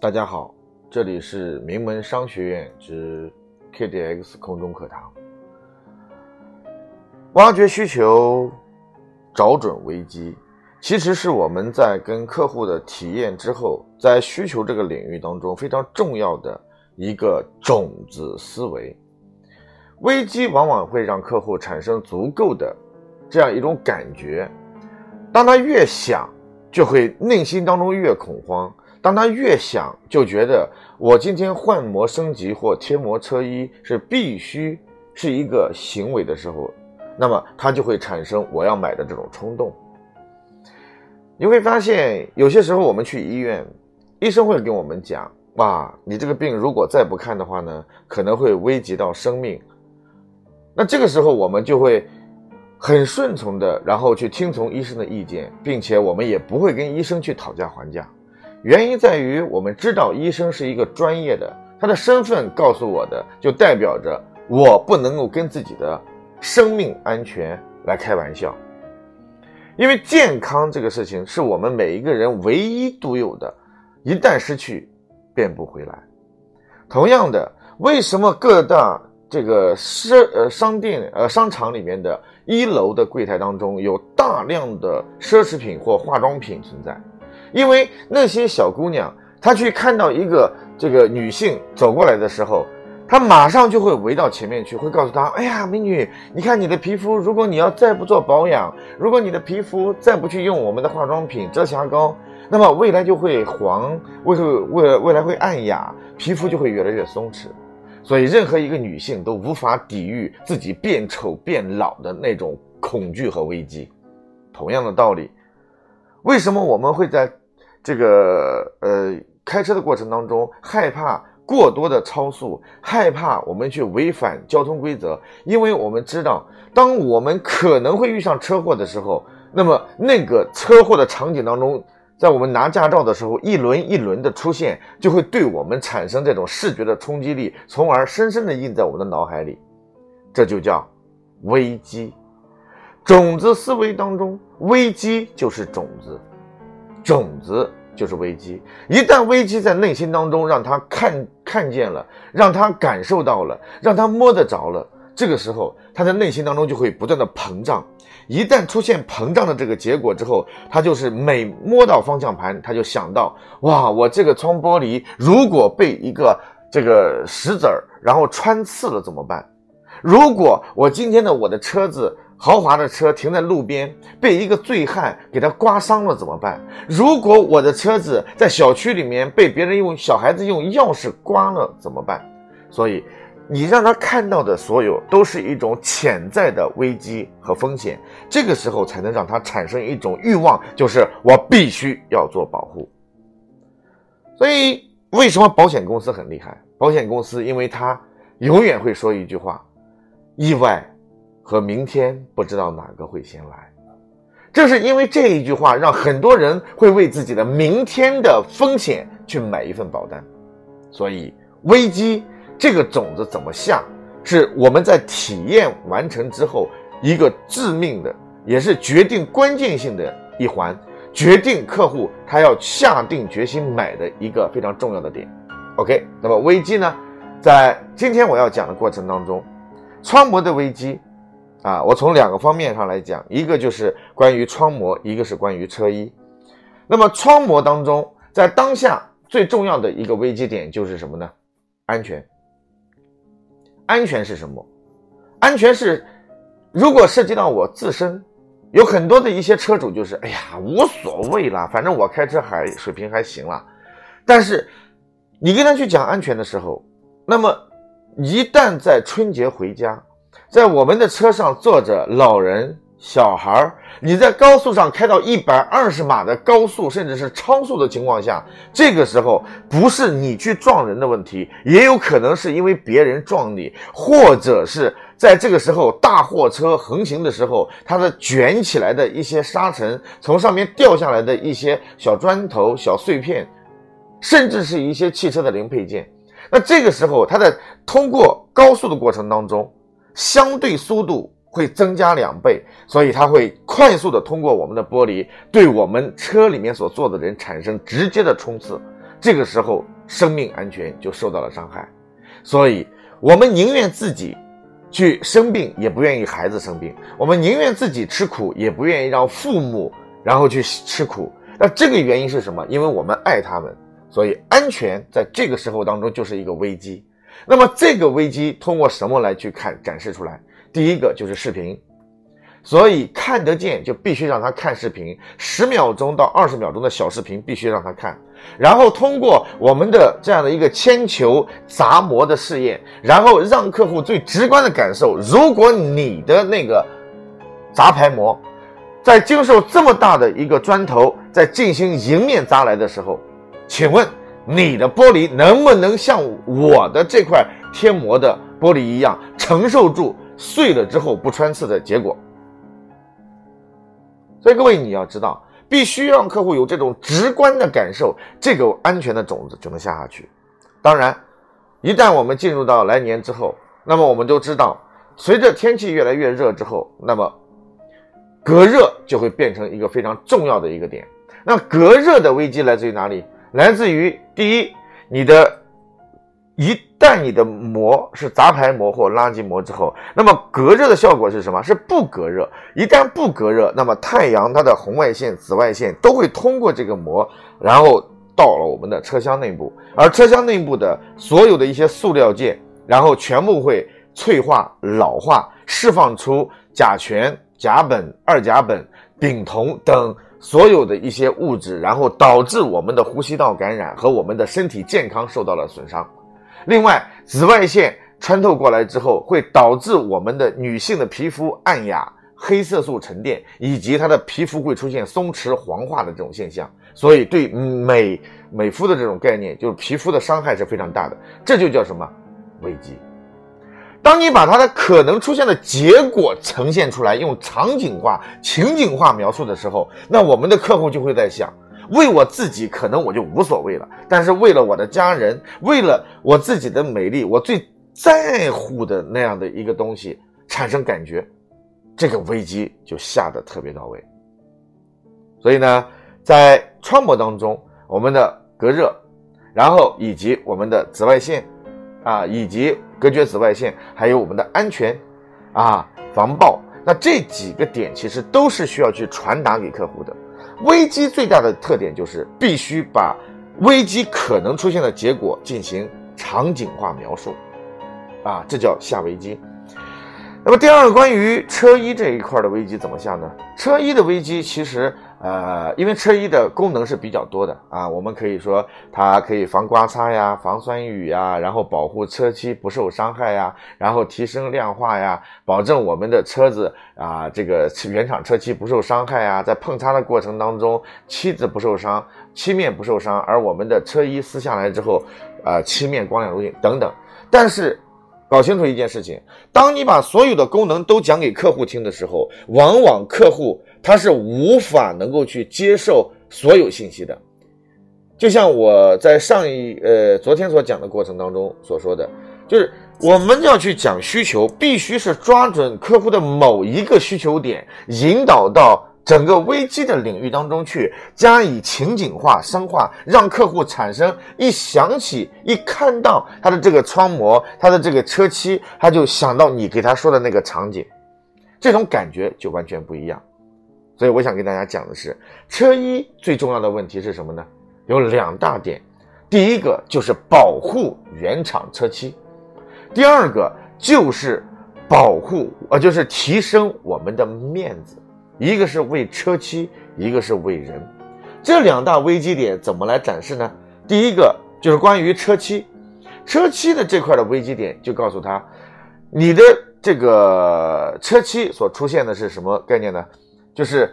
大家好，这里是名门商学院之 KDX 空中课堂。挖掘需求，找准危机，其实是我们在跟客户的体验之后，在需求这个领域当中非常重要的一个种子思维。危机往往会让客户产生足够的这样一种感觉，当他越想，就会内心当中越恐慌。当他越想，就觉得我今天换膜升级或贴膜车衣是必须是一个行为的时候，那么他就会产生我要买的这种冲动。你会发现，有些时候我们去医院，医生会跟我们讲：“哇，你这个病如果再不看的话呢，可能会危及到生命。”那这个时候我们就会很顺从的，然后去听从医生的意见，并且我们也不会跟医生去讨价还价。原因在于，我们知道医生是一个专业的，他的身份告诉我的，就代表着我不能够跟自己的生命安全来开玩笑。因为健康这个事情是我们每一个人唯一独有的，一旦失去，变不回来。同样的，为什么各大这个商呃商店呃商场里面的一楼的柜台当中有大量的奢侈品或化妆品存在？因为那些小姑娘，她去看到一个这个女性走过来的时候，她马上就会围到前面去，会告诉她：“哎呀，美女，你看你的皮肤，如果你要再不做保养，如果你的皮肤再不去用我们的化妆品、遮瑕膏，那么未来就会黄，未会未未来会暗哑，皮肤就会越来越松弛。所以，任何一个女性都无法抵御自己变丑变老的那种恐惧和危机。同样的道理，为什么我们会在？这个呃，开车的过程当中，害怕过多的超速，害怕我们去违反交通规则，因为我们知道，当我们可能会遇上车祸的时候，那么那个车祸的场景当中，在我们拿驾照的时候，一轮一轮的出现，就会对我们产生这种视觉的冲击力，从而深深的印在我们的脑海里，这就叫危机。种子思维当中，危机就是种子。种子就是危机，一旦危机在内心当中让他看看见了，让他感受到了，让他摸得着了，这个时候他在内心当中就会不断的膨胀。一旦出现膨胀的这个结果之后，他就是每摸到方向盘，他就想到：哇，我这个窗玻璃如果被一个这个石子儿然后穿刺了怎么办？如果我今天的我的车子。豪华的车停在路边，被一个醉汉给他刮伤了怎么办？如果我的车子在小区里面被别人用小孩子用钥匙刮了怎么办？所以，你让他看到的所有都是一种潜在的危机和风险，这个时候才能让他产生一种欲望，就是我必须要做保护。所以，为什么保险公司很厉害？保险公司因为他永远会说一句话：意外。和明天不知道哪个会先来，正是因为这一句话，让很多人会为自己的明天的风险去买一份保单。所以，危机这个种子怎么下，是我们在体验完成之后一个致命的，也是决定关键性的一环，决定客户他要下定决心买的一个非常重要的点。OK，那么危机呢，在今天我要讲的过程当中，窗膜的危机。啊，我从两个方面上来讲，一个就是关于窗膜，一个是关于车衣。那么窗膜当中，在当下最重要的一个危机点就是什么呢？安全。安全是什么？安全是，如果涉及到我自身，有很多的一些车主就是，哎呀，无所谓啦，反正我开车还水平还行啦。但是你跟他去讲安全的时候，那么一旦在春节回家。在我们的车上坐着老人、小孩儿，你在高速上开到一百二十码的高速，甚至是超速的情况下，这个时候不是你去撞人的问题，也有可能是因为别人撞你，或者是在这个时候大货车横行的时候，它的卷起来的一些沙尘，从上面掉下来的一些小砖头、小碎片，甚至是一些汽车的零配件，那这个时候它在通过高速的过程当中。相对速度会增加两倍，所以它会快速的通过我们的玻璃，对我们车里面所坐的人产生直接的冲刺。这个时候生命安全就受到了伤害。所以，我们宁愿自己去生病，也不愿意孩子生病；我们宁愿自己吃苦，也不愿意让父母然后去吃苦。那这个原因是什么？因为我们爱他们，所以安全在这个时候当中就是一个危机。那么这个危机通过什么来去看展示出来？第一个就是视频。所以看得见就必须让他看视频，十秒钟到二十秒钟的小视频必须让他看，然后通过我们的这样的一个铅球砸模的试验，然后让客户最直观的感受，如果你的那个砸牌膜在经受这么大的一个砖头在进行迎面砸来的时候，请问你的玻璃能不能像我的这块贴膜的玻璃一样承受住碎了之后不穿刺的结果？所以各位，你要知道，必须让客户有这种直观的感受，这个安全的种子就能下下去。当然，一旦我们进入到来年之后，那么我们都知道，随着天气越来越热之后，那么隔热就会变成一个非常重要的一个点。那隔热的危机来自于哪里？来自于第一，你的。一旦你的膜是杂牌膜或垃圾膜之后，那么隔热的效果是什么？是不隔热。一旦不隔热，那么太阳它的红外线、紫外线都会通过这个膜，然后到了我们的车厢内部，而车厢内部的所有的一些塑料件，然后全部会脆化、老化，释放出甲醛、甲苯、二甲苯、丙酮等所有的一些物质，然后导致我们的呼吸道感染和我们的身体健康受到了损伤。另外，紫外线穿透过来之后，会导致我们的女性的皮肤暗哑、黑色素沉淀，以及她的皮肤会出现松弛、黄化的这种现象。所以，对美美肤的这种概念，就是皮肤的伤害是非常大的。这就叫什么危机？当你把它的可能出现的结果呈现出来，用场景化、情景化描述的时候，那我们的客户就会在想。为我自己，可能我就无所谓了。但是为了我的家人，为了我自己的美丽，我最在乎的那样的一个东西产生感觉，这个危机就下的特别到位。所以呢，在窗膜当中，我们的隔热，然后以及我们的紫外线，啊，以及隔绝紫外线，还有我们的安全，啊，防爆，那这几个点其实都是需要去传达给客户的。危机最大的特点就是必须把危机可能出现的结果进行场景化描述，啊，这叫下危机。那么第二个关于车衣这一块的危机怎么下呢？车衣的危机其实。呃，因为车衣的功能是比较多的啊，我们可以说它可以防刮擦呀、防酸雨呀，然后保护车漆不受伤害呀，然后提升亮化呀，保证我们的车子啊这个原厂车漆不受伤害啊，在碰擦的过程当中漆子不受伤，漆面不受伤，而我们的车衣撕下来之后，啊漆面光亮如新等等。但是搞清楚一件事情，当你把所有的功能都讲给客户听的时候，往往客户。他是无法能够去接受所有信息的，就像我在上一呃昨天所讲的过程当中所说的，就是我们要去讲需求，必须是抓准客户的某一个需求点，引导到整个危机的领域当中去，加以情景化、深化，让客户产生一想起、一看到他的这个窗膜、他的这个车漆，他就想到你给他说的那个场景，这种感觉就完全不一样。所以我想跟大家讲的是，车衣最重要的问题是什么呢？有两大点，第一个就是保护原厂车漆，第二个就是保护呃，就是提升我们的面子。一个是为车漆，一个是为人，这两大危机点怎么来展示呢？第一个就是关于车漆，车漆的这块的危机点就告诉他，你的这个车漆所出现的是什么概念呢？就是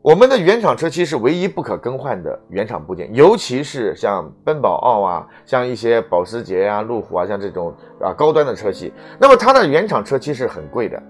我们的原厂车漆是唯一不可更换的原厂部件，尤其是像奔宝奥啊，像一些保时捷呀、路虎啊，像这种啊高端的车漆，那么它的原厂车漆是很贵的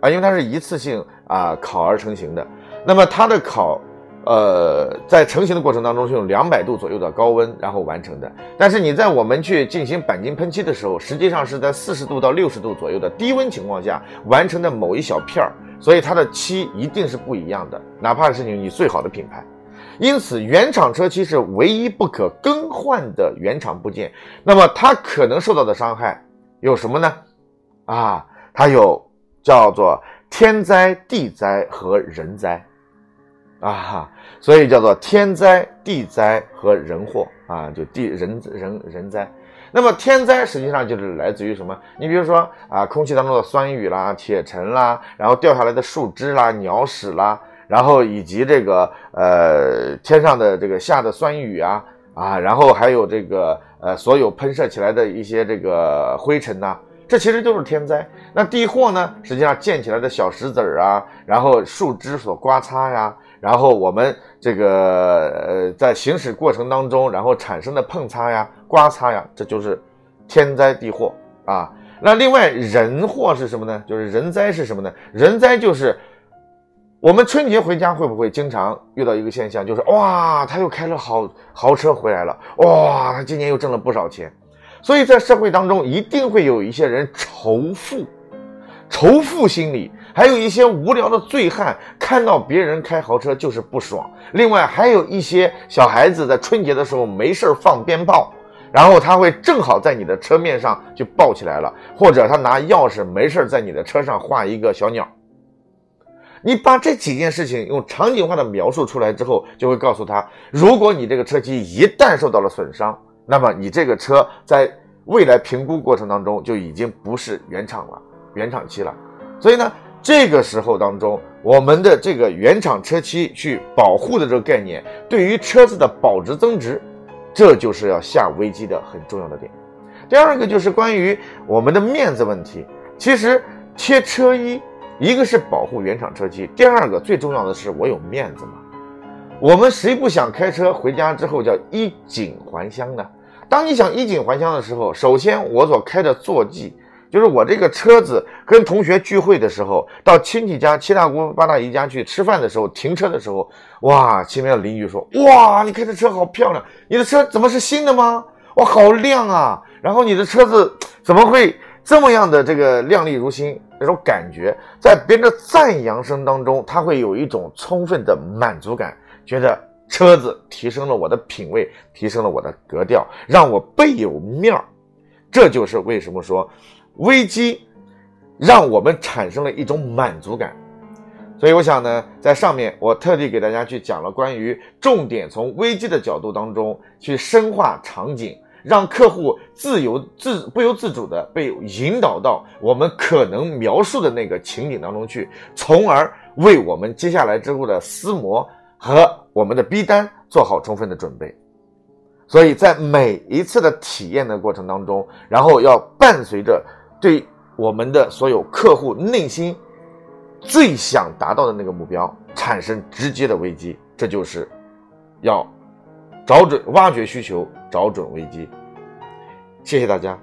啊，因为它是一次性啊烤而成型的，那么它的烤。呃，在成型的过程当中是用两百度左右的高温然后完成的，但是你在我们去进行钣金喷漆的时候，实际上是在四十度到六十度左右的低温情况下完成的某一小片儿，所以它的漆一定是不一样的，哪怕是你你最好的品牌，因此原厂车漆是唯一不可更换的原厂部件。那么它可能受到的伤害有什么呢？啊，它有叫做天灾、地灾和人灾。啊，所以叫做天灾、地灾和人祸啊，就地人人人灾。那么天灾实际上就是来自于什么？你比如说啊，空气当中的酸雨啦、铁尘啦，然后掉下来的树枝啦、鸟屎啦，然后以及这个呃天上的这个下的酸雨啊啊，然后还有这个呃所有喷射起来的一些这个灰尘呐，这其实都是天灾。那地祸呢，实际上溅起来的小石子儿啊，然后树枝所刮擦呀。然后我们这个呃，在行驶过程当中，然后产生的碰擦呀、刮擦呀，这就是天灾地祸啊。那另外人祸是什么呢？就是人灾是什么呢？人灾就是我们春节回家会不会经常遇到一个现象，就是哇，他又开了豪豪车回来了，哇，他今年又挣了不少钱。所以在社会当中，一定会有一些人仇富。仇富心理，还有一些无聊的醉汉看到别人开豪车就是不爽。另外，还有一些小孩子在春节的时候没事放鞭炮，然后他会正好在你的车面上就爆起来了，或者他拿钥匙没事在你的车上画一个小鸟。你把这几件事情用场景化的描述出来之后，就会告诉他：如果你这个车机一旦受到了损伤，那么你这个车在未来评估过程当中就已经不是原厂了。原厂漆了，所以呢，这个时候当中，我们的这个原厂车漆去保护的这个概念，对于车子的保值增值，这就是要下危机的很重要的点。第二个就是关于我们的面子问题，其实贴车衣，一个是保护原厂车漆，第二个最重要的是我有面子嘛。我们谁不想开车回家之后叫衣锦还乡呢？当你想衣锦还乡的时候，首先我所开的坐骑。就是我这个车子跟同学聚会的时候，到亲戚家七大姑八大姨家去吃饭的时候，停车的时候，哇，前面的邻居说：“哇，你开的车好漂亮，你的车怎么是新的吗？哇，好亮啊！然后你的车子怎么会这么样的这个亮丽如新？那种感觉，在别人的赞扬声当中，他会有一种充分的满足感，觉得车子提升了我的品味，提升了我的格调，让我倍有面儿。这就是为什么说。”危机让我们产生了一种满足感，所以我想呢，在上面我特地给大家去讲了关于重点从危机的角度当中去深化场景，让客户自由自不由自主的被引导到我们可能描述的那个情景当中去，从而为我们接下来之后的撕膜和我们的逼单做好充分的准备。所以在每一次的体验的过程当中，然后要伴随着。对我们的所有客户内心最想达到的那个目标产生直接的危机，这就是要找准、挖掘需求、找准危机。谢谢大家。